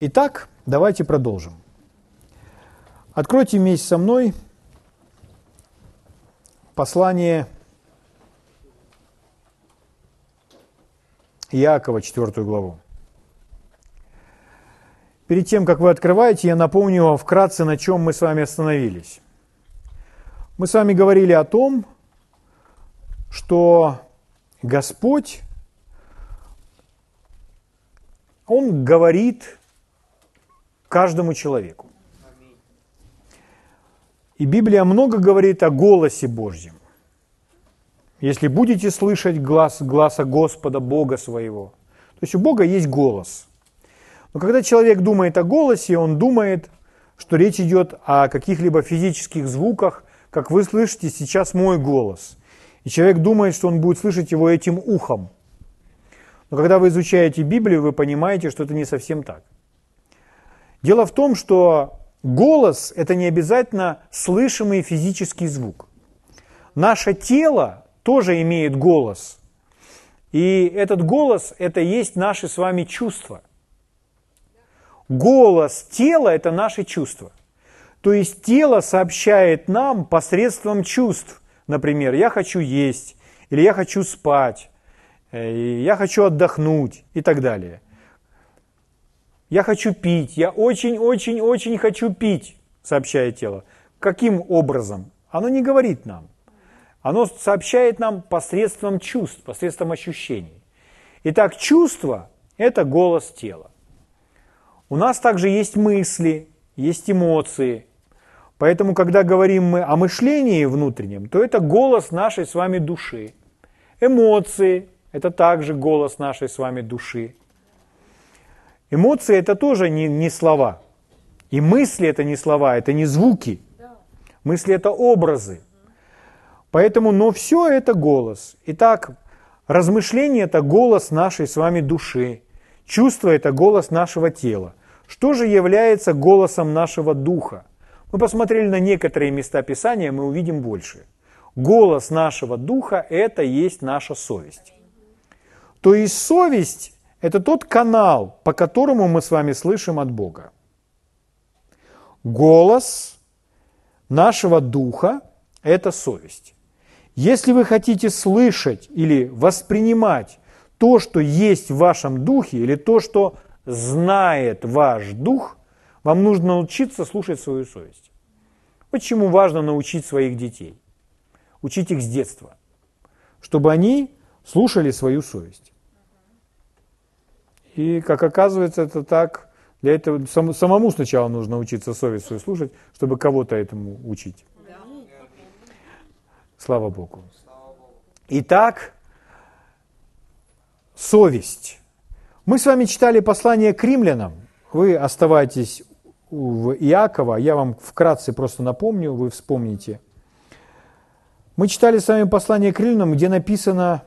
Итак, давайте продолжим. Откройте вместе со мной послание Иакова, 4 главу. Перед тем, как вы открываете, я напомню вам вкратце, на чем мы с вами остановились. Мы с вами говорили о том, что Господь, Он говорит каждому человеку. И Библия много говорит о голосе Божьем. Если будете слышать глаз, глаза Господа, Бога своего. То есть у Бога есть голос. Но когда человек думает о голосе, он думает, что речь идет о каких-либо физических звуках, как вы слышите сейчас мой голос. И человек думает, что он будет слышать его этим ухом. Но когда вы изучаете Библию, вы понимаете, что это не совсем так. Дело в том, что голос – это не обязательно слышимый физический звук. Наше тело тоже имеет голос. И этот голос – это есть наши с вами чувства. Голос тела – это наши чувства. То есть тело сообщает нам посредством чувств. Например, я хочу есть, или я хочу спать, э, я хочу отдохнуть и так далее – я хочу пить, я очень-очень-очень хочу пить, сообщает тело. Каким образом? Оно не говорит нам. Оно сообщает нам посредством чувств, посредством ощущений. Итак, чувство – это голос тела. У нас также есть мысли, есть эмоции. Поэтому, когда говорим мы о мышлении внутреннем, то это голос нашей с вами души. Эмоции – это также голос нашей с вами души. Эмоции это тоже не, не слова. И мысли это не слова, это не звуки. Мысли это образы. Поэтому, но все это голос. Итак, размышление это голос нашей с вами души. Чувство это голос нашего тела. Что же является голосом нашего духа? Мы посмотрели на некоторые места Писания, мы увидим больше. Голос нашего духа – это есть наша совесть. То есть совесть это тот канал, по которому мы с вами слышим от Бога. Голос нашего духа – это совесть. Если вы хотите слышать или воспринимать то, что есть в вашем духе, или то, что знает ваш дух, вам нужно научиться слушать свою совесть. Почему важно научить своих детей? Учить их с детства, чтобы они слушали свою совесть. И, как оказывается, это так. Для этого сам, самому сначала нужно учиться совесть свою слушать, чтобы кого-то этому учить. Слава Богу. Итак, совесть. Мы с вами читали послание к римлянам. Вы оставайтесь в Иакова, я вам вкратце просто напомню, вы вспомните. Мы читали с вами послание к римлянам, где написано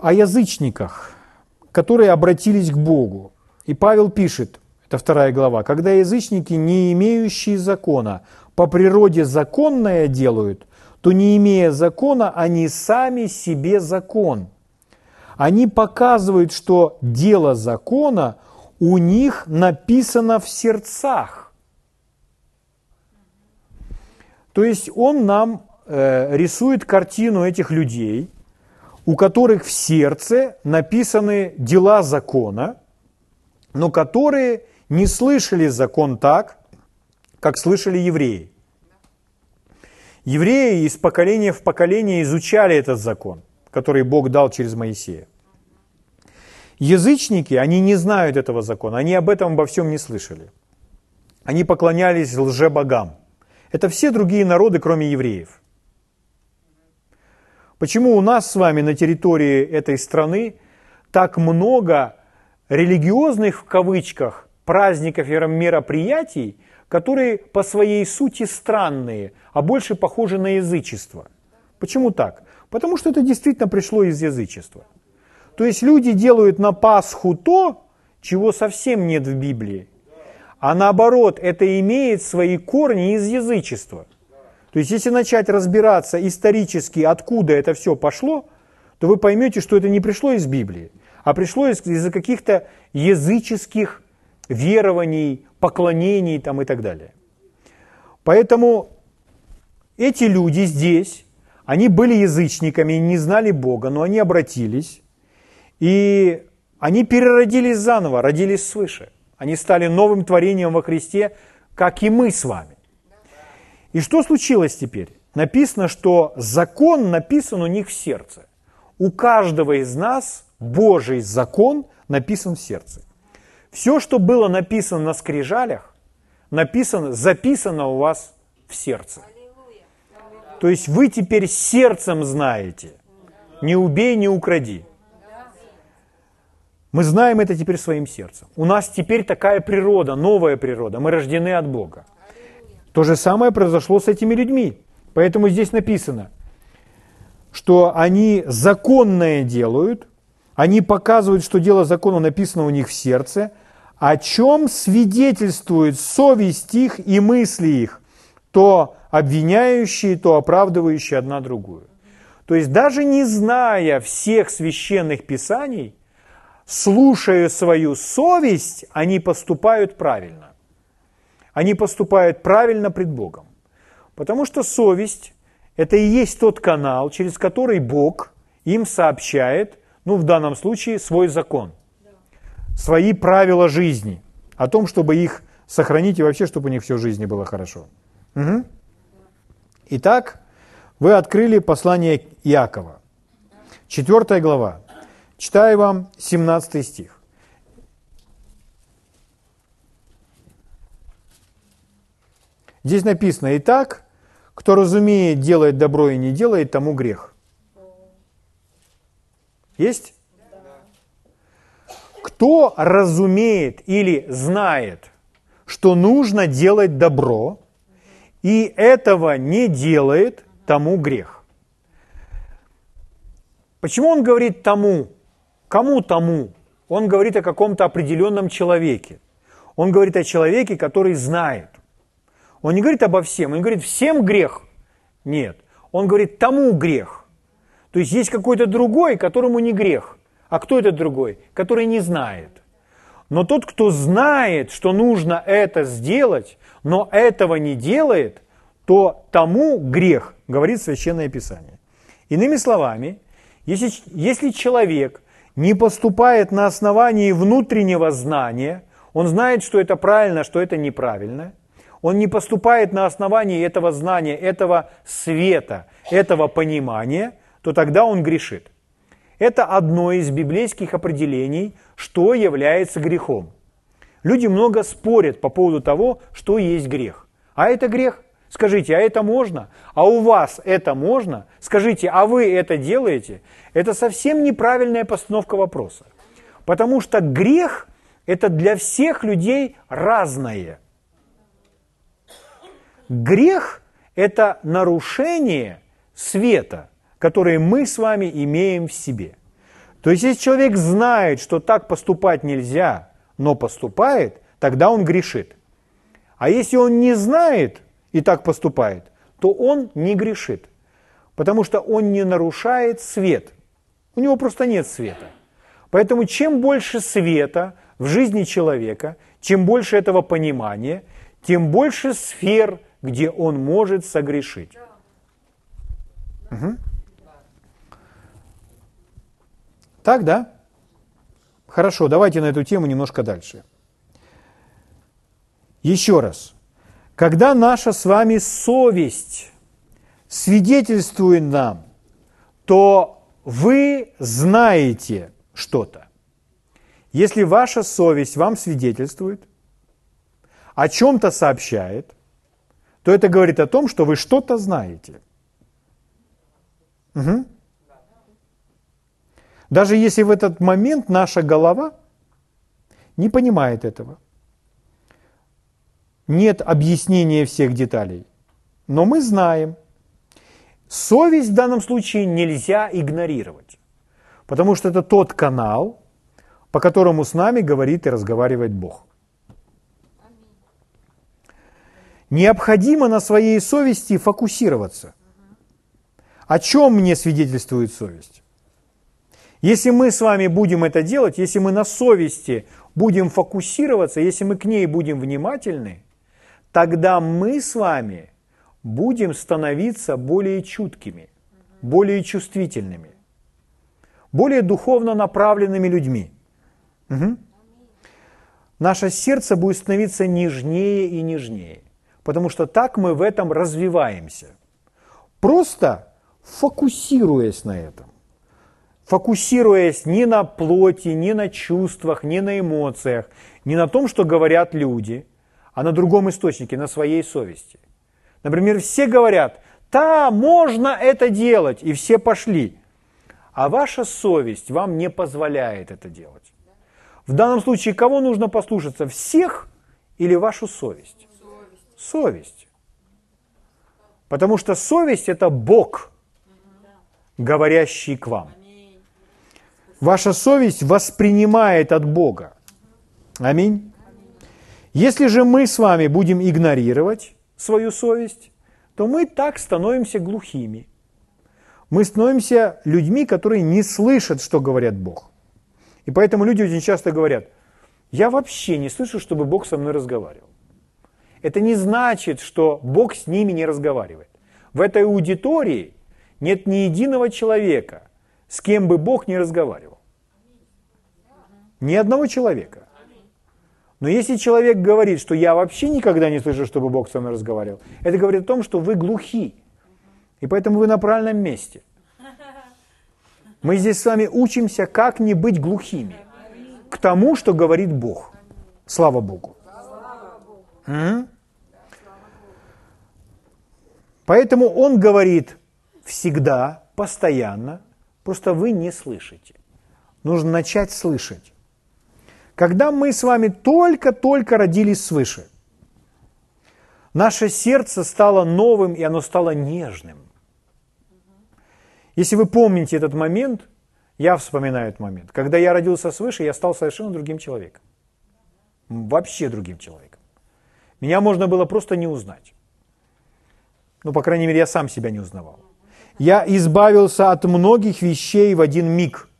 о язычниках, которые обратились к Богу. И Павел пишет, это вторая глава, когда язычники, не имеющие закона, по природе законное делают, то не имея закона, они сами себе закон. Они показывают, что дело закона у них написано в сердцах. То есть он нам э, рисует картину этих людей, у которых в сердце написаны дела закона, но которые не слышали закон так, как слышали евреи. Евреи из поколения в поколение изучали этот закон, который Бог дал через Моисея. Язычники, они не знают этого закона, они об этом обо всем не слышали. Они поклонялись лжебогам. Это все другие народы, кроме евреев – Почему у нас с вами на территории этой страны так много религиозных, в кавычках, праздников и мероприятий, которые по своей сути странные, а больше похожи на язычество? Почему так? Потому что это действительно пришло из язычества. То есть люди делают на Пасху то, чего совсем нет в Библии. А наоборот, это имеет свои корни из язычества. То есть, если начать разбираться исторически, откуда это все пошло, то вы поймете, что это не пришло из Библии, а пришло из- из-за каких-то языческих верований, поклонений там и так далее. Поэтому эти люди здесь, они были язычниками, не знали Бога, но они обратились, и они переродились заново, родились свыше. Они стали новым творением во Христе, как и мы с вами. И что случилось теперь? Написано, что закон написан у них в сердце. У каждого из нас Божий закон написан в сердце. Все, что было написано на скрижалях, написано, записано у вас в сердце. То есть вы теперь сердцем знаете. Не убей, не укради. Мы знаем это теперь своим сердцем. У нас теперь такая природа, новая природа. Мы рождены от Бога. То же самое произошло с этими людьми. Поэтому здесь написано, что они законное делают, они показывают, что дело закона написано у них в сердце, о чем свидетельствует совесть их и мысли их, то обвиняющие, то оправдывающие одна другую. То есть даже не зная всех священных писаний, слушая свою совесть, они поступают правильно. Они поступают правильно пред Богом. Потому что совесть – это и есть тот канал, через который Бог им сообщает, ну в данном случае, свой закон, свои правила жизни, о том, чтобы их сохранить и вообще, чтобы у них все в жизни было хорошо. Угу. Итак, вы открыли послание Иакова, 4 глава. Читаю вам 17 стих. Здесь написано, «Итак, кто разумеет, делает добро и не делает, тому грех». Есть? Кто разумеет или знает, что нужно делать добро, и этого не делает, тому грех. Почему он говорит тому? Кому тому? Он говорит о каком-то определенном человеке. Он говорит о человеке, который знает. Он не говорит обо всем, он говорит всем грех. Нет, он говорит тому грех. То есть есть какой-то другой, которому не грех. А кто этот другой? Который не знает. Но тот, кто знает, что нужно это сделать, но этого не делает, то тому грех, говорит Священное Писание. Иными словами, если, если человек не поступает на основании внутреннего знания, он знает, что это правильно, что это неправильно, он не поступает на основании этого знания, этого света, этого понимания, то тогда он грешит. Это одно из библейских определений, что является грехом. Люди много спорят по поводу того, что есть грех. А это грех? Скажите, а это можно? А у вас это можно? Скажите, а вы это делаете? Это совсем неправильная постановка вопроса. Потому что грех – это для всех людей разное. Грех – это нарушение света, которое мы с вами имеем в себе. То есть, если человек знает, что так поступать нельзя, но поступает, тогда он грешит. А если он не знает и так поступает, то он не грешит, потому что он не нарушает свет. У него просто нет света. Поэтому чем больше света в жизни человека, чем больше этого понимания, тем больше сфер, где он может согрешить. Угу. Так, да? Хорошо, давайте на эту тему немножко дальше. Еще раз. Когда наша с вами совесть свидетельствует нам, то вы знаете что-то. Если ваша совесть вам свидетельствует, о чем-то сообщает, то это говорит о том, что вы что-то знаете. Угу. Даже если в этот момент наша голова не понимает этого. Нет объяснения всех деталей. Но мы знаем. Совесть в данном случае нельзя игнорировать. Потому что это тот канал, по которому с нами говорит и разговаривает Бог. Необходимо на своей совести фокусироваться. О чем мне свидетельствует совесть? Если мы с вами будем это делать, если мы на совести будем фокусироваться, если мы к ней будем внимательны, тогда мы с вами будем становиться более чуткими, более чувствительными, более духовно направленными людьми. Угу. Наше сердце будет становиться нежнее и нежнее, потому что так мы в этом развиваемся. Просто фокусируясь на этом фокусируясь не на плоти, не на чувствах, не на эмоциях, не на том, что говорят люди, а на другом источнике, на своей совести. Например, все говорят, да, можно это делать, и все пошли. А ваша совесть вам не позволяет это делать. В данном случае кого нужно послушаться, всех или вашу совесть? Совесть. Потому что совесть – это Бог, говорящий к вам. Ваша совесть воспринимает от Бога. Аминь. Если же мы с вами будем игнорировать свою совесть, то мы так становимся глухими. Мы становимся людьми, которые не слышат, что говорят Бог. И поэтому люди очень часто говорят, я вообще не слышу, чтобы Бог со мной разговаривал. Это не значит, что Бог с ними не разговаривает. В этой аудитории нет ни единого человека, с кем бы Бог не разговаривал. Ни одного человека. Но если человек говорит, что я вообще никогда не слышу, чтобы Бог со мной разговаривал, это говорит о том, что вы глухи. И поэтому вы на правильном месте. Мы здесь с вами учимся, как не быть глухими к тому, что говорит Бог. Слава Богу. М? Поэтому Он говорит всегда, постоянно, просто вы не слышите. Нужно начать слышать. Когда мы с вами только-только родились свыше, наше сердце стало новым, и оно стало нежным. Если вы помните этот момент, я вспоминаю этот момент. Когда я родился свыше, я стал совершенно другим человеком. Вообще другим человеком. Меня можно было просто не узнать. Ну, по крайней мере, я сам себя не узнавал. Я избавился от многих вещей в один миг –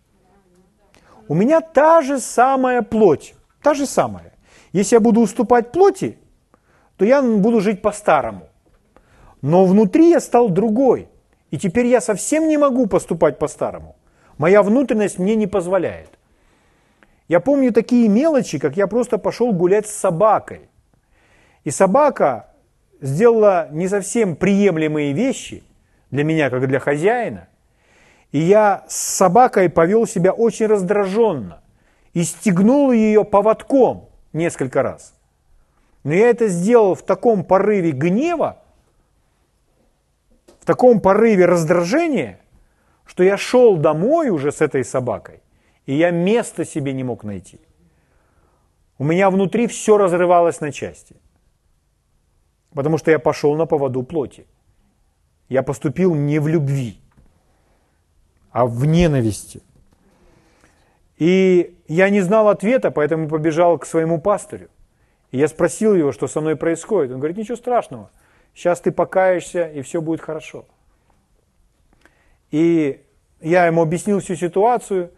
у меня та же самая плоть, та же самая. Если я буду уступать плоти, то я буду жить по-старому. Но внутри я стал другой. И теперь я совсем не могу поступать по-старому. Моя внутренность мне не позволяет. Я помню такие мелочи, как я просто пошел гулять с собакой. И собака сделала не совсем приемлемые вещи для меня, как для хозяина. И я с собакой повел себя очень раздраженно и стегнул ее поводком несколько раз. Но я это сделал в таком порыве гнева, в таком порыве раздражения, что я шел домой уже с этой собакой, и я места себе не мог найти. У меня внутри все разрывалось на части, потому что я пошел на поводу плоти. Я поступил не в любви а в ненависти. И я не знал ответа, поэтому побежал к своему пастырю. И я спросил его, что со мной происходит. Он говорит, ничего страшного, сейчас ты покаешься, и все будет хорошо. И я ему объяснил всю ситуацию,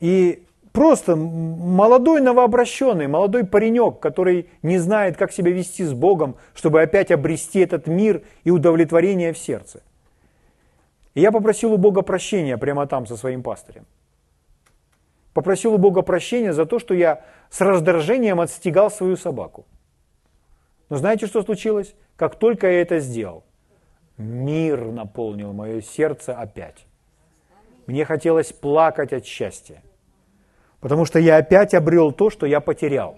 и просто молодой новообращенный, молодой паренек, который не знает, как себя вести с Богом, чтобы опять обрести этот мир и удовлетворение в сердце. И я попросил у Бога прощения прямо там со своим пастырем. Попросил у Бога прощения за то, что я с раздражением отстегал свою собаку. Но знаете, что случилось? Как только я это сделал, мир наполнил мое сердце опять. Мне хотелось плакать от счастья, потому что я опять обрел то, что я потерял.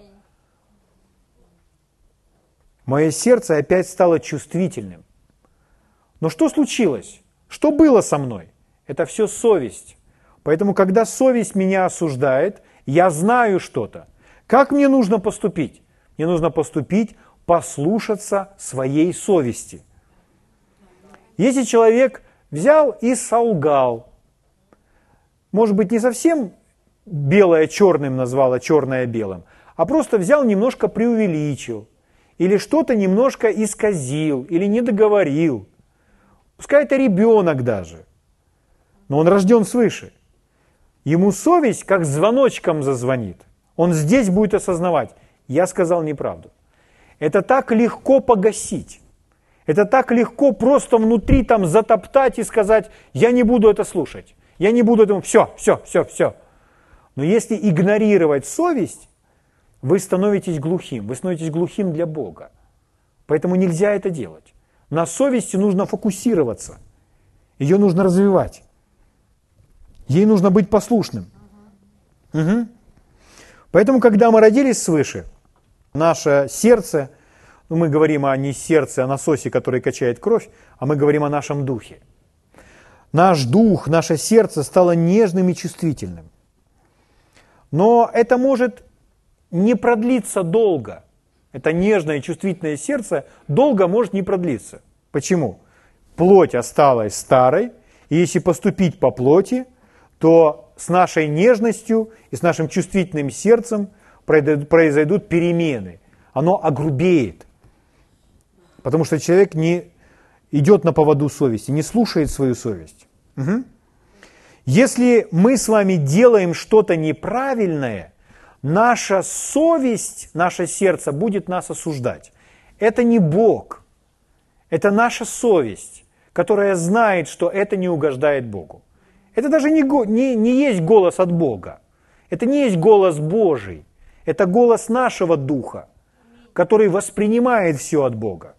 Мое сердце опять стало чувствительным. Но что случилось? Что было со мной? Это все совесть. Поэтому, когда совесть меня осуждает, я знаю что-то. Как мне нужно поступить? Мне нужно поступить, послушаться своей совести. Если человек взял и солгал, может быть, не совсем белое черным назвал, а черное белым, а просто взял, немножко преувеличил, или что-то немножко исказил, или не договорил – Пускай это ребенок даже, но он рожден свыше. ему совесть как звоночком зазвонит. Он здесь будет осознавать, я сказал неправду. Это так легко погасить. Это так легко просто внутри там затоптать и сказать, я не буду это слушать. Я не буду этому, все, все, все, все. Но если игнорировать совесть, вы становитесь глухим. Вы становитесь глухим для Бога. Поэтому нельзя это делать. На совести нужно фокусироваться. Ее нужно развивать. Ей нужно быть послушным. Угу. Поэтому, когда мы родились свыше, наше сердце, ну, мы говорим о не сердце, а насосе, который качает кровь, а мы говорим о нашем духе. Наш дух, наше сердце стало нежным и чувствительным. Но это может не продлиться долго. Это нежное и чувствительное сердце долго может не продлиться. Почему? Плоть осталась старой, и если поступить по плоти, то с нашей нежностью и с нашим чувствительным сердцем произойдут перемены. Оно огрубеет. Потому что человек не идет на поводу совести, не слушает свою совесть. Угу. Если мы с вами делаем что-то неправильное, наша совесть, наше сердце будет нас осуждать. Это не Бог, это наша совесть, которая знает, что это не угождает Богу. Это даже не, не, не есть голос от Бога. Это не есть голос Божий. Это голос нашего духа, который воспринимает все от Бога.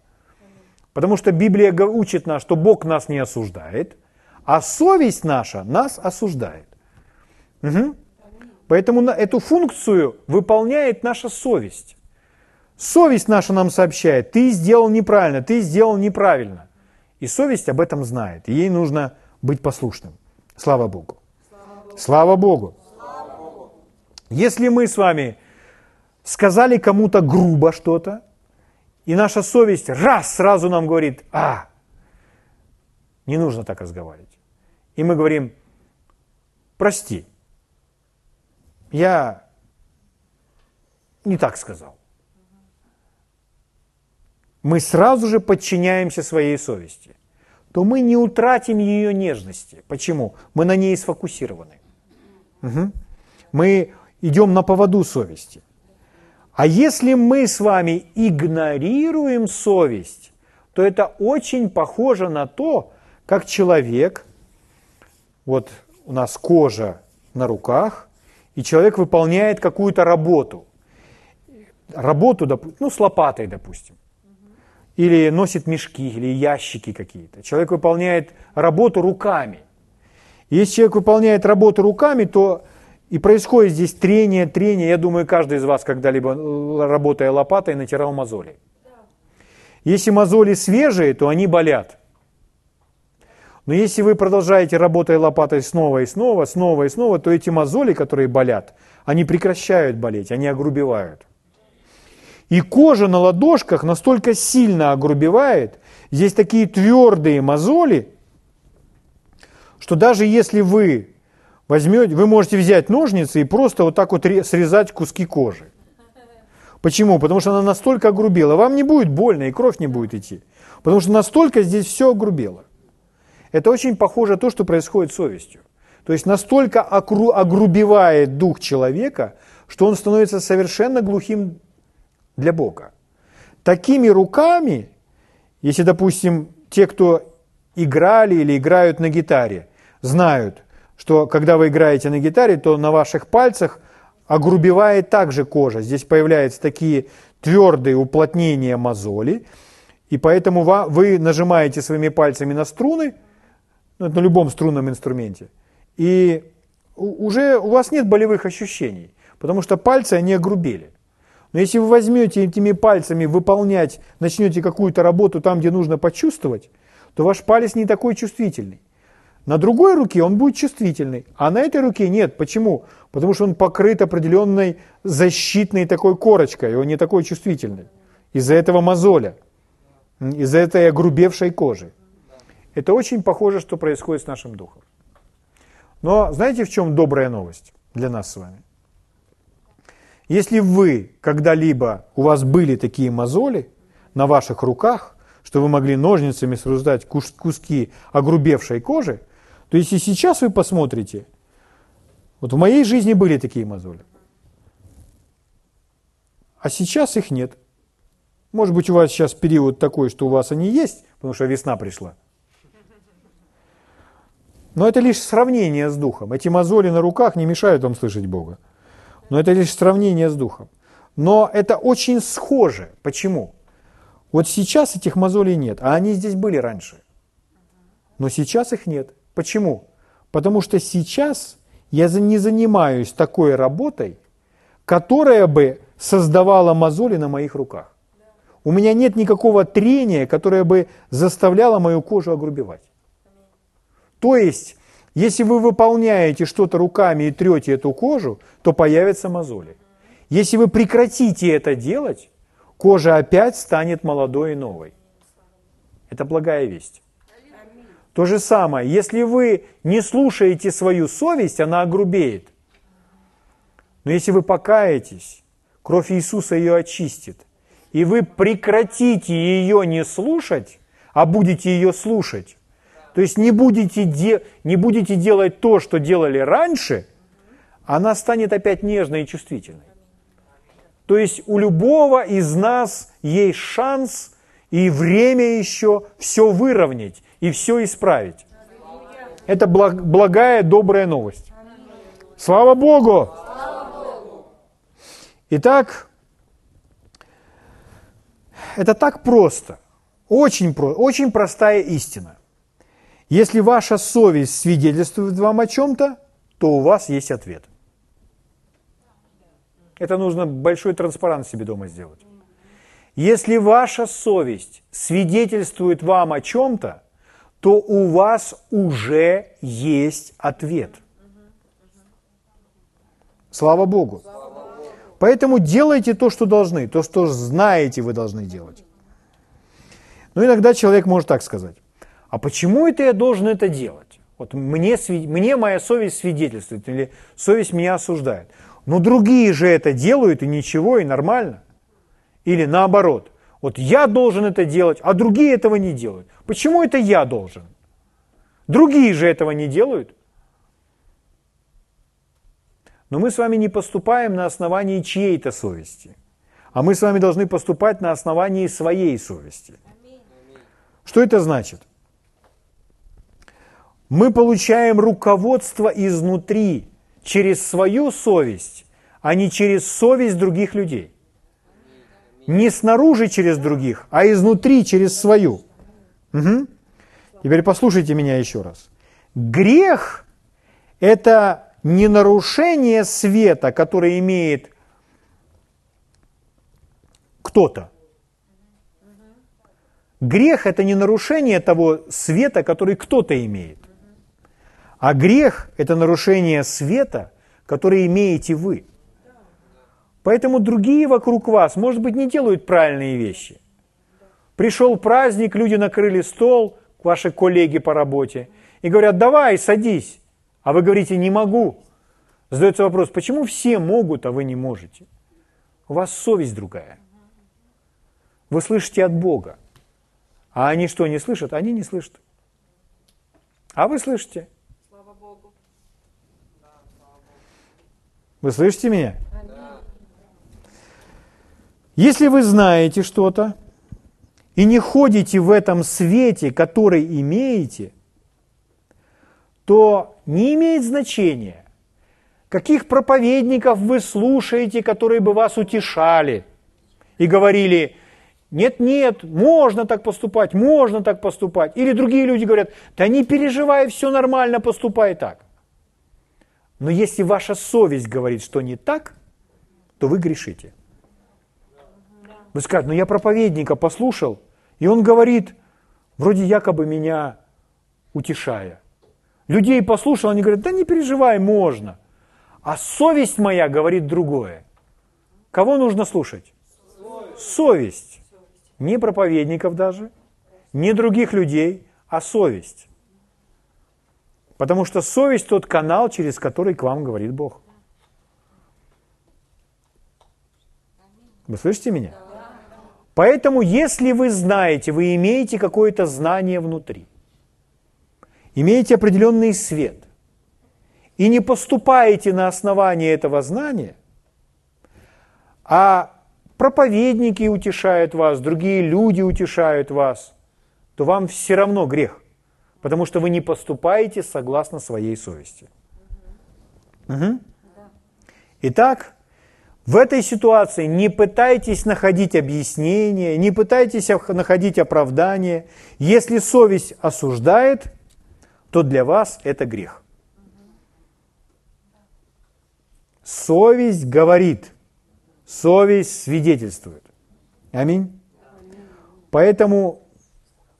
Потому что Библия учит нас, что Бог нас не осуждает, а совесть наша нас осуждает. Угу. Поэтому эту функцию выполняет наша совесть. Совесть наша нам сообщает, ты сделал неправильно, ты сделал неправильно. И совесть об этом знает, и ей нужно быть послушным. Слава Богу. Слава Богу. Слава Богу. Если мы с вами сказали кому-то грубо что-то, и наша совесть раз сразу нам говорит, а, не нужно так разговаривать. И мы говорим, прости, я не так сказал. Мы сразу же подчиняемся своей совести то мы не утратим ее нежности. Почему? Мы на ней сфокусированы. Угу. Мы идем на поводу совести. А если мы с вами игнорируем совесть, то это очень похоже на то, как человек, вот у нас кожа на руках, и человек выполняет какую-то работу. Работу, ну, с лопатой, допустим или носит мешки, или ящики какие-то. Человек выполняет работу руками. Если человек выполняет работу руками, то и происходит здесь трение, трение. Я думаю, каждый из вас когда-либо, э, работая лопатой, натирал мозоли. Если мозоли свежие, то они болят. Но если вы продолжаете работая лопатой снова и снова, снова и снова, то эти мозоли, которые болят, они прекращают болеть, они огрубевают. И кожа на ладошках настолько сильно огрубевает, здесь такие твердые мозоли, что даже если вы возьмете, вы можете взять ножницы и просто вот так вот срезать куски кожи. Почему? Потому что она настолько огрубела. Вам не будет больно и кровь не будет идти. Потому что настолько здесь все огрубело. Это очень похоже на то, что происходит с совестью. То есть настолько огрубевает дух человека, что он становится совершенно глухим для Бога. Такими руками, если, допустим, те, кто играли или играют на гитаре, знают, что когда вы играете на гитаре, то на ваших пальцах огрубевает также кожа. Здесь появляются такие твердые уплотнения мозоли, и поэтому вы нажимаете своими пальцами на струны, ну, на любом струнном инструменте, и уже у вас нет болевых ощущений, потому что пальцы, они огрубели. Но если вы возьмете этими пальцами выполнять, начнете какую-то работу там, где нужно почувствовать, то ваш палец не такой чувствительный. На другой руке он будет чувствительный, а на этой руке нет. Почему? Потому что он покрыт определенной защитной такой корочкой, он не такой чувствительный. Из-за этого мозоля, из-за этой огрубевшей кожи. Это очень похоже, что происходит с нашим духом. Но знаете, в чем добрая новость для нас с вами? Если вы когда-либо, у вас были такие мозоли на ваших руках, что вы могли ножницами срезать куски огрубевшей кожи, то если сейчас вы посмотрите, Вот в моей жизни были такие мозоли. А сейчас их нет. Может быть, у вас сейчас период такой, что у вас они есть, потому что весна пришла. Но это лишь сравнение с Духом. Эти мозоли на руках не мешают вам слышать Бога. Но это лишь сравнение с Духом. Но это очень схоже. Почему? Вот сейчас этих мозолей нет, а они здесь были раньше. Но сейчас их нет. Почему? Потому что сейчас я не занимаюсь такой работой, которая бы создавала мозоли на моих руках. У меня нет никакого трения, которое бы заставляло мою кожу огрубевать. То есть, если вы выполняете что-то руками и трете эту кожу, то появятся мозоли. Если вы прекратите это делать, кожа опять станет молодой и новой. Это благая весть. То же самое, если вы не слушаете свою совесть, она огрубеет. Но если вы покаетесь, кровь Иисуса ее очистит, и вы прекратите ее не слушать, а будете ее слушать, то есть не будете, де, не будете делать то, что делали раньше, она станет опять нежной и чувствительной. То есть у любого из нас есть шанс и время еще все выровнять и все исправить. Это благая, добрая новость. Слава Богу! Итак, это так просто, очень, очень простая истина. Если ваша совесть свидетельствует вам о чем-то, то у вас есть ответ. Это нужно большой транспарант себе дома сделать. Если ваша совесть свидетельствует вам о чем-то, то у вас уже есть ответ. Слава Богу. Поэтому делайте то, что должны, то, что знаете, вы должны делать. Но иногда человек может так сказать. А почему это я должен это делать? Вот мне, мне моя совесть свидетельствует, или совесть меня осуждает. Но другие же это делают, и ничего, и нормально. Или наоборот. Вот я должен это делать, а другие этого не делают. Почему это я должен? Другие же этого не делают. Но мы с вами не поступаем на основании чьей-то совести, а мы с вами должны поступать на основании своей совести. Что это значит? Мы получаем руководство изнутри через свою совесть, а не через совесть других людей. Не снаружи через других, а изнутри через свою. Угу. Теперь послушайте меня еще раз. Грех – это не нарушение света, который имеет кто-то. Грех – это не нарушение того света, который кто-то имеет. А грех – это нарушение света, который имеете вы. Поэтому другие вокруг вас, может быть, не делают правильные вещи. Пришел праздник, люди накрыли стол, ваши коллеги по работе, и говорят, давай, садись. А вы говорите, не могу. Задается вопрос, почему все могут, а вы не можете? У вас совесть другая. Вы слышите от Бога. А они что, не слышат? Они не слышат. А вы слышите? Вы слышите меня? Если вы знаете что-то и не ходите в этом свете, который имеете, то не имеет значения, каких проповедников вы слушаете, которые бы вас утешали и говорили, нет-нет, можно так поступать, можно так поступать. Или другие люди говорят, да не переживай, все нормально, поступай так. Но если ваша совесть говорит, что не так, то вы грешите. Вы скажете, ну я проповедника послушал, и он говорит, вроде якобы меня утешая. Людей послушал, они говорят, да не переживай, можно. А совесть моя говорит другое. Кого нужно слушать? Совесть. Не проповедников даже, не других людей, а совесть. Потому что совесть тот канал, через который к вам говорит Бог. Вы слышите меня? Поэтому, если вы знаете, вы имеете какое-то знание внутри, имеете определенный свет, и не поступаете на основании этого знания, а проповедники утешают вас, другие люди утешают вас, то вам все равно грех, потому что вы не поступаете согласно своей совести. Угу. Итак, в этой ситуации не пытайтесь находить объяснение, не пытайтесь находить оправдание. Если совесть осуждает, то для вас это грех. Совесть говорит, совесть свидетельствует. Аминь. Поэтому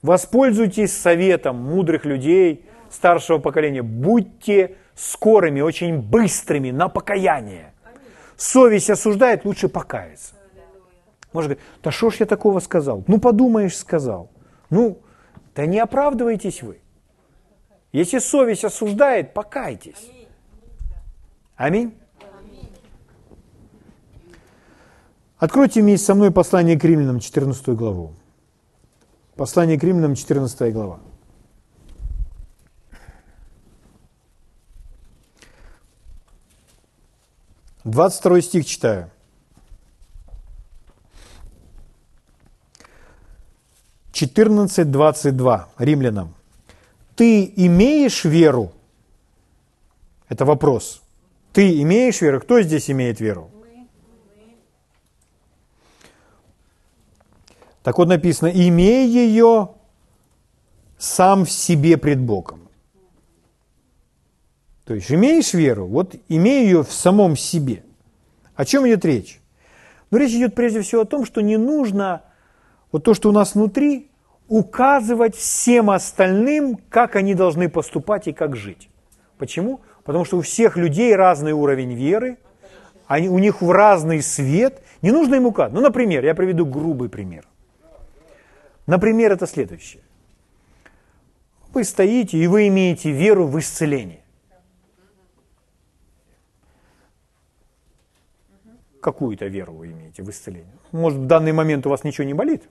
воспользуйтесь советом мудрых людей старшего поколения. Будьте скорыми, очень быстрыми на покаяние. Совесть осуждает, лучше покаяться. Может говорить, да что ж я такого сказал? Ну подумаешь, сказал. Ну, да не оправдывайтесь вы. Если совесть осуждает, покайтесь. Аминь. Откройте вместе со мной послание к римлянам, 14 главу. Послание к римлянам, 14 глава. Двадцать второй стих читаю. Четырнадцать двадцать два римлянам. Ты имеешь веру? Это вопрос. Ты имеешь веру? Кто здесь имеет веру? Так вот написано, имей ее сам в себе пред Богом. То есть имеешь веру, вот имей ее в самом себе. О чем идет речь? Ну, речь идет прежде всего о том, что не нужно вот то, что у нас внутри, указывать всем остальным, как они должны поступать и как жить. Почему? Потому что у всех людей разный уровень веры, они, у них в разный свет. Не нужно им указывать. Ну, например, я приведу грубый пример. Например, это следующее. Вы стоите, и вы имеете веру в исцеление. Какую-то веру вы имеете в исцеление. Может, в данный момент у вас ничего не болит,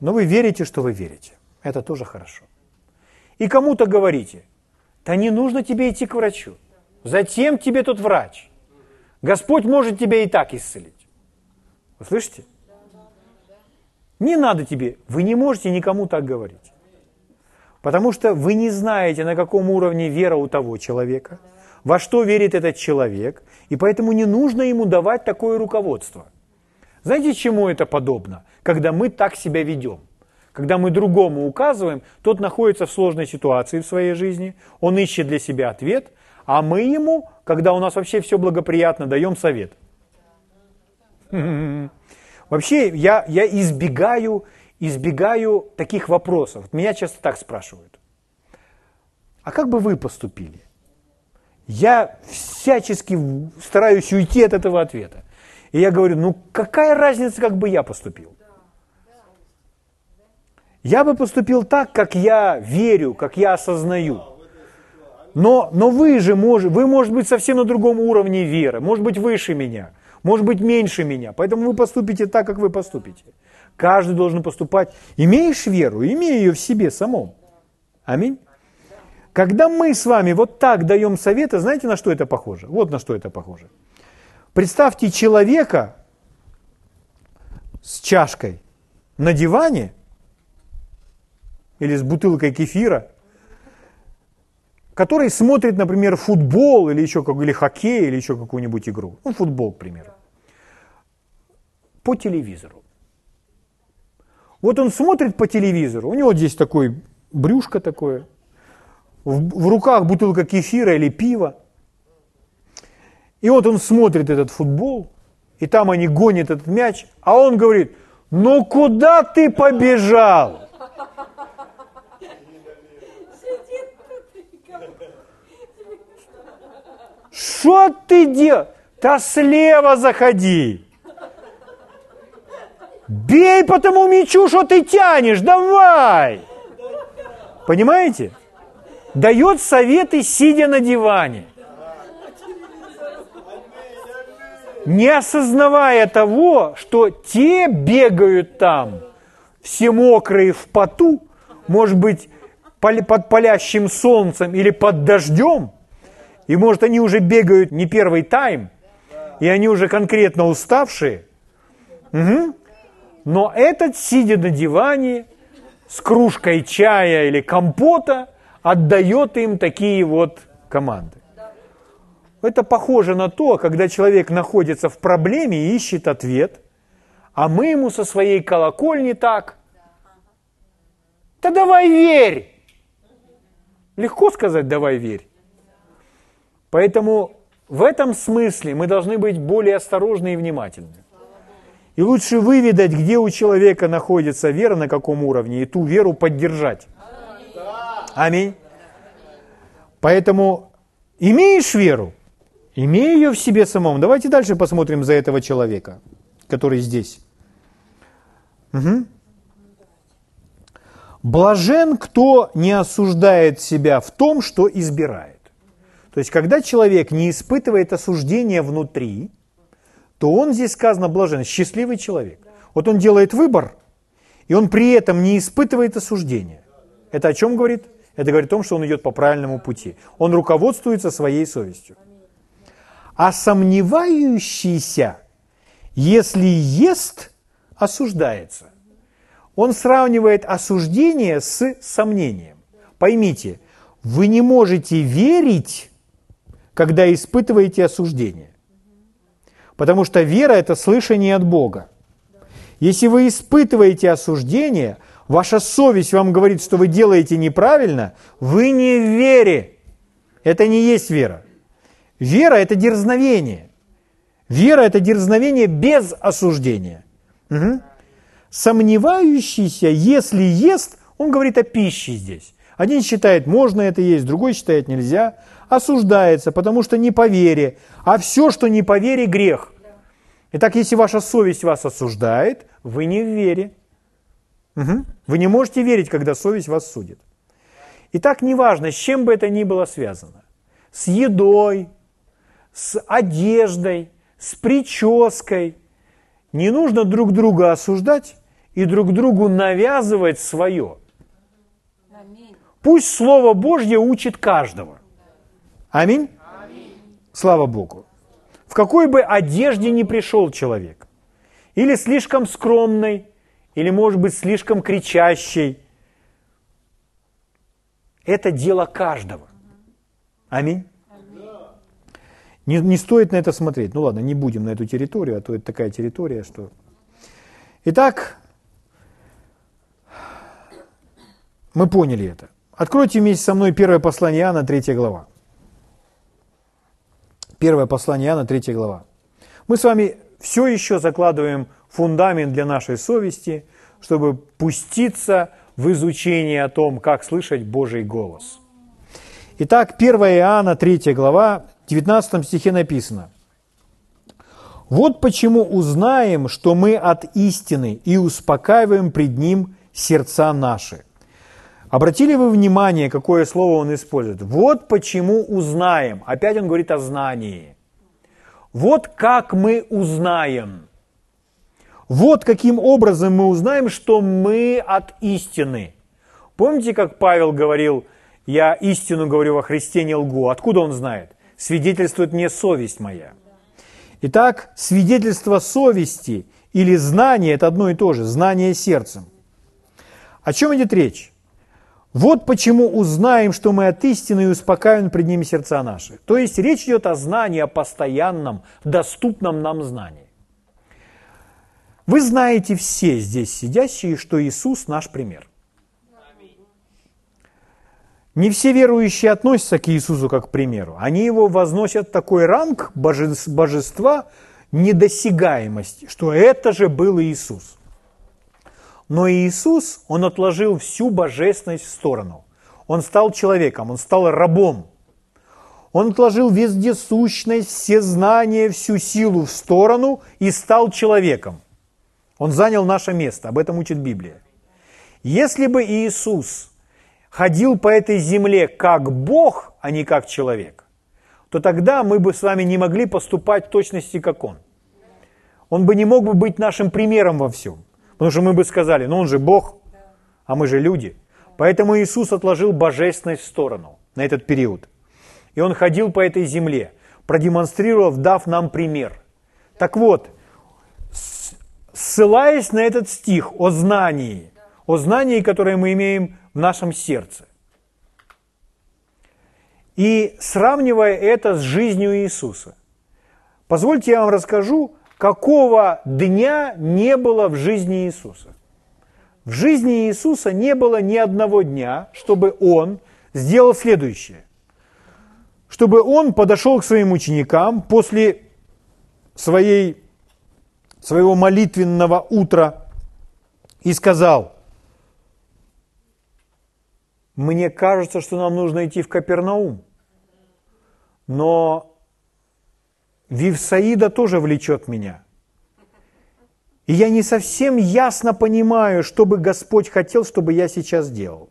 но вы верите, что вы верите. Это тоже хорошо. И кому-то говорите, да не нужно тебе идти к врачу. Затем тебе тот врач. Господь может тебя и так исцелить. Вы слышите? Не надо тебе, вы не можете никому так говорить. Потому что вы не знаете, на каком уровне вера у того человека, во что верит этот человек, и поэтому не нужно ему давать такое руководство. Знаете, чему это подобно? Когда мы так себя ведем. Когда мы другому указываем, тот находится в сложной ситуации в своей жизни, он ищет для себя ответ, а мы ему, когда у нас вообще все благоприятно, даем совет. Вообще я, я избегаю, избегаю таких вопросов. Меня часто так спрашивают. А как бы вы поступили? Я всячески стараюсь уйти от этого ответа. И я говорю, ну какая разница, как бы я поступил? Я бы поступил так, как я верю, как я осознаю. Но, но вы же, можете, вы, может быть, совсем на другом уровне веры, может быть, выше меня – может быть меньше меня. Поэтому вы поступите так, как вы поступите. Каждый должен поступать. Имеешь веру, имей ее в себе самом. Аминь. Когда мы с вами вот так даем советы, знаете, на что это похоже? Вот на что это похоже. Представьте человека с чашкой на диване или с бутылкой кефира, который смотрит, например, футбол или еще как, или хоккей, или еще какую-нибудь игру. Ну, футбол, к примеру по телевизору. Вот он смотрит по телевизору, у него здесь такой брюшко такое, в, в руках бутылка кефира или пива. И вот он смотрит этот футбол, и там они гонят этот мяч, а он говорит, ну куда ты побежал? Что ты делаешь? Да слева заходи. Бей по тому мячу, что ты тянешь, давай! Понимаете? Дает советы, сидя на диване. Не осознавая того, что те бегают там, все мокрые в поту, может быть, под палящим солнцем или под дождем, И может они уже бегают не первый тайм, и они уже конкретно уставшие. Угу. Но этот, сидя на диване, с кружкой чая или компота, отдает им такие вот команды. Это похоже на то, когда человек находится в проблеме и ищет ответ, а мы ему со своей колокольни так. Да давай верь! Легко сказать «давай верь». Поэтому в этом смысле мы должны быть более осторожны и внимательны. И лучше выведать, где у человека находится вера, на каком уровне, и ту веру поддержать. Аминь. Поэтому имеешь веру, имей ее в себе самом. Давайте дальше посмотрим за этого человека, который здесь. Угу. Блажен, кто не осуждает себя в том, что избирает. То есть, когда человек не испытывает осуждения внутри, то он здесь сказано блажен, счастливый человек. Вот он делает выбор, и он при этом не испытывает осуждения. Это о чем говорит? Это говорит о том, что он идет по правильному пути. Он руководствуется своей совестью. А сомневающийся, если ест, осуждается. Он сравнивает осуждение с сомнением. Поймите, вы не можете верить, когда испытываете осуждение. Потому что вера – это слышание от Бога. Если вы испытываете осуждение, ваша совесть вам говорит, что вы делаете неправильно, вы не в вере. Это не есть вера. Вера – это дерзновение. Вера – это дерзновение без осуждения. Угу. Сомневающийся, если ест, он говорит о пище здесь. Один считает, можно это есть, другой считает, нельзя. Осуждается, потому что не по вере. А все, что не по вере, грех. Итак, если ваша совесть вас осуждает, вы не в вере. Угу. Вы не можете верить, когда совесть вас судит. Итак, неважно, с чем бы это ни было связано. С едой, с одеждой, с прической. Не нужно друг друга осуждать и друг другу навязывать свое. Пусть Слово Божье учит каждого. Аминь? Слава Богу. В какой бы одежде ни пришел человек, или слишком скромной, или, может быть, слишком кричащей, это дело каждого. Аминь. Не, не стоит на это смотреть. Ну ладно, не будем на эту территорию, а то это такая территория, что... Итак, мы поняли это. Откройте вместе со мной первое послание Иоанна, 3 глава. Первое послание Иоанна, 3 глава. Мы с вами все еще закладываем фундамент для нашей совести, чтобы пуститься в изучение о том, как слышать Божий голос. Итак, 1 Иоанна, 3 глава, 19 стихе написано. «Вот почему узнаем, что мы от истины и успокаиваем пред Ним сердца наши». Обратили вы внимание, какое слово он использует? Вот почему узнаем. Опять он говорит о знании. Вот как мы узнаем. Вот каким образом мы узнаем, что мы от истины. Помните, как Павел говорил, я истину говорю во Христе, не лгу. Откуда он знает? Свидетельствует мне совесть моя. Итак, свидетельство совести или знание – это одно и то же, знание сердцем. О чем идет речь? Вот почему узнаем, что мы от истины и успокаиваем пред ними сердца наши. То есть речь идет о знании, о постоянном, доступном нам знании. Вы знаете все здесь сидящие, что Иисус наш пример. Не все верующие относятся к Иисусу как к примеру. Они его возносят в такой ранг божества недосягаемости, что это же был Иисус. Но Иисус, Он отложил всю божественность в сторону. Он стал человеком, Он стал рабом. Он отложил вездесущность, все знания, всю силу в сторону и стал человеком. Он занял наше место, об этом учит Библия. Если бы Иисус ходил по этой земле как Бог, а не как человек, то тогда мы бы с вами не могли поступать в точности, как Он. Он бы не мог бы быть нашим примером во всем. Потому что мы бы сказали, ну он же Бог, а мы же люди. Поэтому Иисус отложил божественность в сторону на этот период. и Он ходил по этой земле, продемонстрировав, дав нам пример. Так вот, ссылаясь на этот стих о знании, о знании, которое мы имеем в нашем сердце, и сравнивая это с жизнью Иисуса, позвольте я вам расскажу, какого дня не было в жизни Иисуса. В жизни Иисуса не было ни одного дня, чтобы Он сделал следующее. Чтобы Он подошел к своим ученикам после своей, своего молитвенного утра и сказал, мне кажется, что нам нужно идти в Капернаум. Но Вивсаида тоже влечет меня. И я не совсем ясно понимаю, что бы Господь хотел, чтобы я сейчас делал.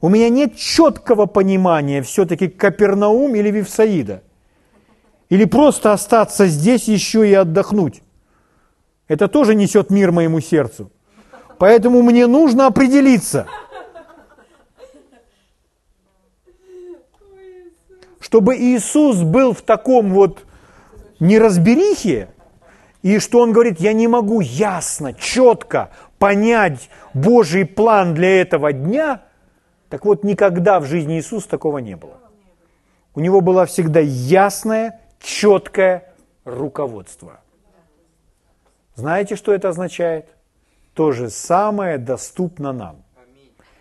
У меня нет четкого понимания все-таки Капернаум или Вивсаида. Или просто остаться здесь еще и отдохнуть. Это тоже несет мир моему сердцу. Поэтому мне нужно определиться – чтобы Иисус был в таком вот неразберихе, и что он говорит, я не могу ясно, четко понять Божий план для этого дня, так вот никогда в жизни Иисуса такого не было. У него было всегда ясное, четкое руководство. Знаете, что это означает? То же самое доступно нам.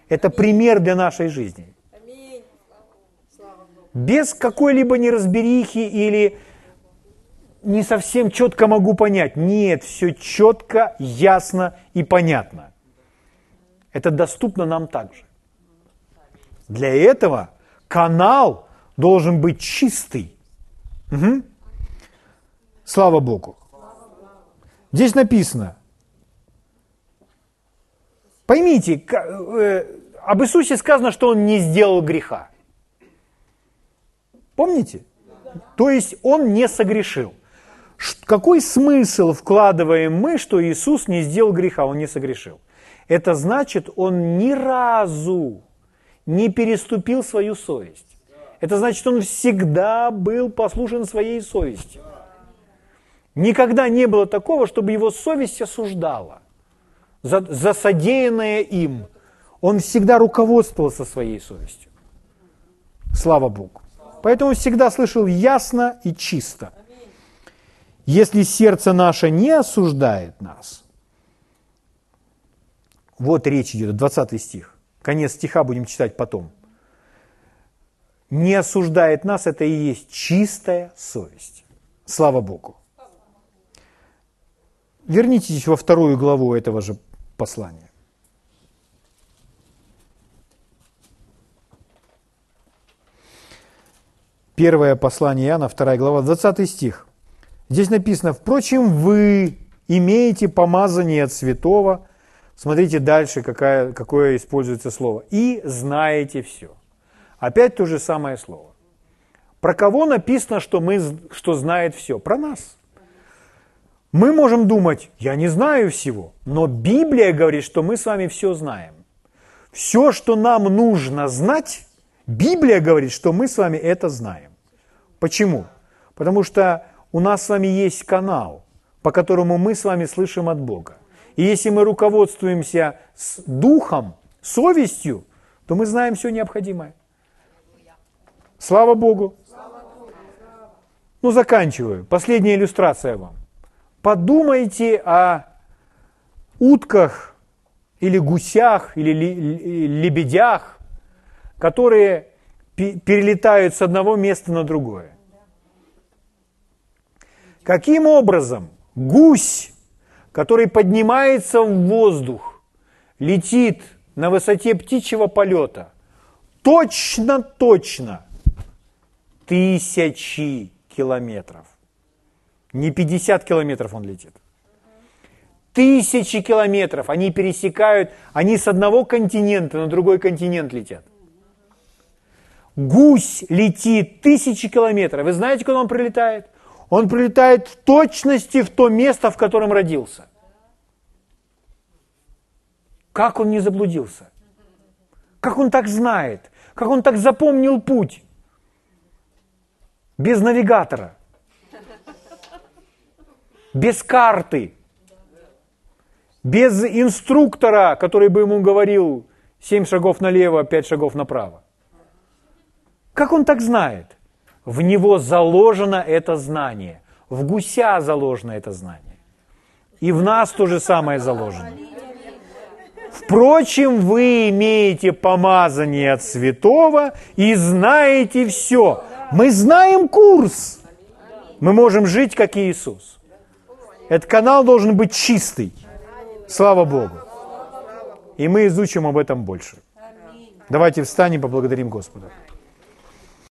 Это пример для нашей жизни без какой-либо неразберихи или не совсем четко могу понять. Нет, все четко, ясно и понятно. Это доступно нам также. Для этого канал должен быть чистый. Угу. Слава Богу. Здесь написано, поймите, э, об Иисусе сказано, что Он не сделал греха. Помните? То есть он не согрешил. Какой смысл вкладываем мы, что Иисус не сделал греха, он не согрешил? Это значит, он ни разу не переступил свою совесть. Это значит, он всегда был послушен своей совести. Никогда не было такого, чтобы его совесть осуждала за, за содеянное им. Он всегда руководствовался своей совестью. Слава Богу. Поэтому всегда слышал ясно и чисто. Если сердце наше не осуждает нас, вот речь идет, 20 стих, конец стиха будем читать потом. Не осуждает нас, это и есть чистая совесть. Слава Богу. Вернитесь во вторую главу этого же послания. Первое послание Иоанна, 2 глава, 20 стих. Здесь написано, впрочем, вы имеете помазание от святого. Смотрите дальше, какая, какое используется слово. И знаете все. Опять то же самое слово. Про кого написано, что, мы, что знает все? Про нас. Мы можем думать, я не знаю всего, но Библия говорит, что мы с вами все знаем. Все, что нам нужно знать, Библия говорит, что мы с вами это знаем. Почему? Потому что у нас с вами есть канал, по которому мы с вами слышим от Бога. И если мы руководствуемся с духом, совестью, то мы знаем все необходимое. Слава Богу. Ну, заканчиваю. Последняя иллюстрация вам. Подумайте о утках или гусях, или лебедях, которые перелетают с одного места на другое. Каким образом гусь, который поднимается в воздух, летит на высоте птичьего полета, точно-точно тысячи километров. Не 50 километров он летит. Тысячи километров они пересекают, они с одного континента на другой континент летят. Гусь летит тысячи километров. Вы знаете, куда он прилетает? Он прилетает в точности в то место, в котором родился. Как он не заблудился? Как он так знает? Как он так запомнил путь? без навигатора, без карты, без инструктора, который бы ему говорил 7 шагов налево, 5 шагов направо. Как он так знает? В него заложено это знание. В гуся заложено это знание. И в нас то же самое заложено. Впрочем, вы имеете помазание от святого и знаете все. Мы знаем курс. Мы можем жить, как Иисус. Этот канал должен быть чистый. Слава Богу. И мы изучим об этом больше. Давайте встанем и поблагодарим Господа.